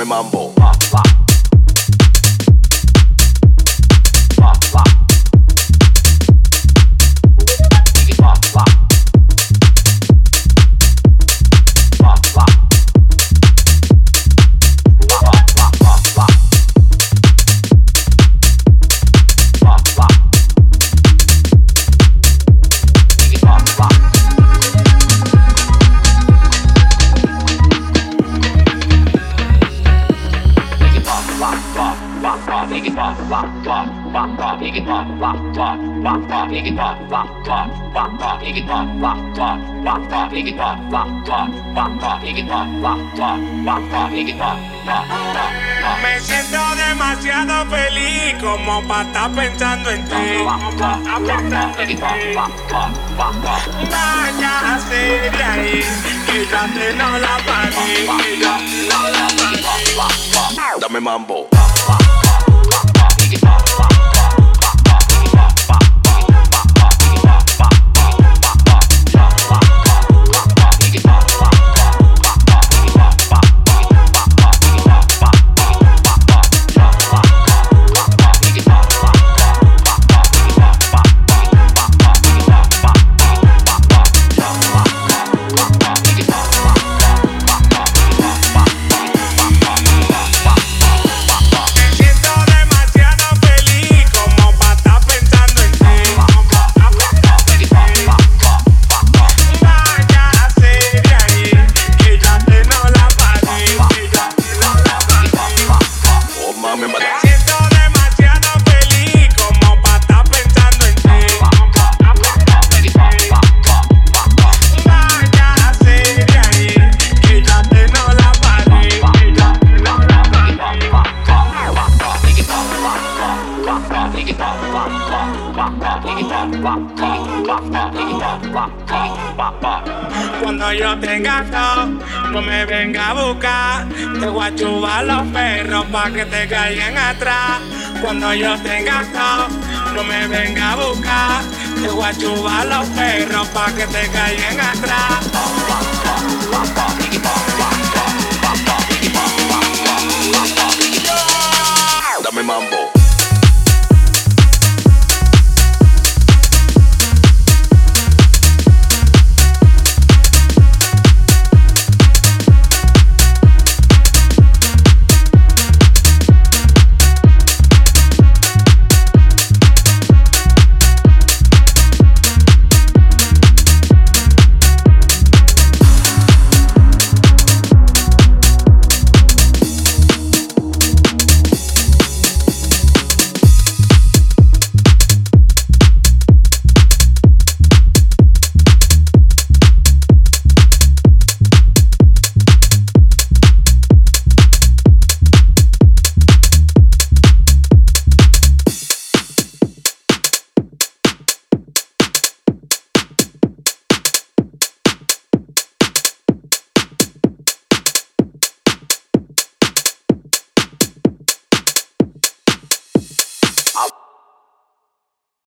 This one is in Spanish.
Dame mambo. Me siento demasiado feliz como para estar pensando en ti. Vaya a ser de ahí, que ya te no la pagué, que ya no la pagué. Dame mambo. Cuando yo tenga todo, no me venga a buscar. Te voy a chubar los perros pa' que te caigan atrás. Cuando yo tenga todo, no me venga a buscar. Te voy a chubar los perros pa' que te caigan atrás.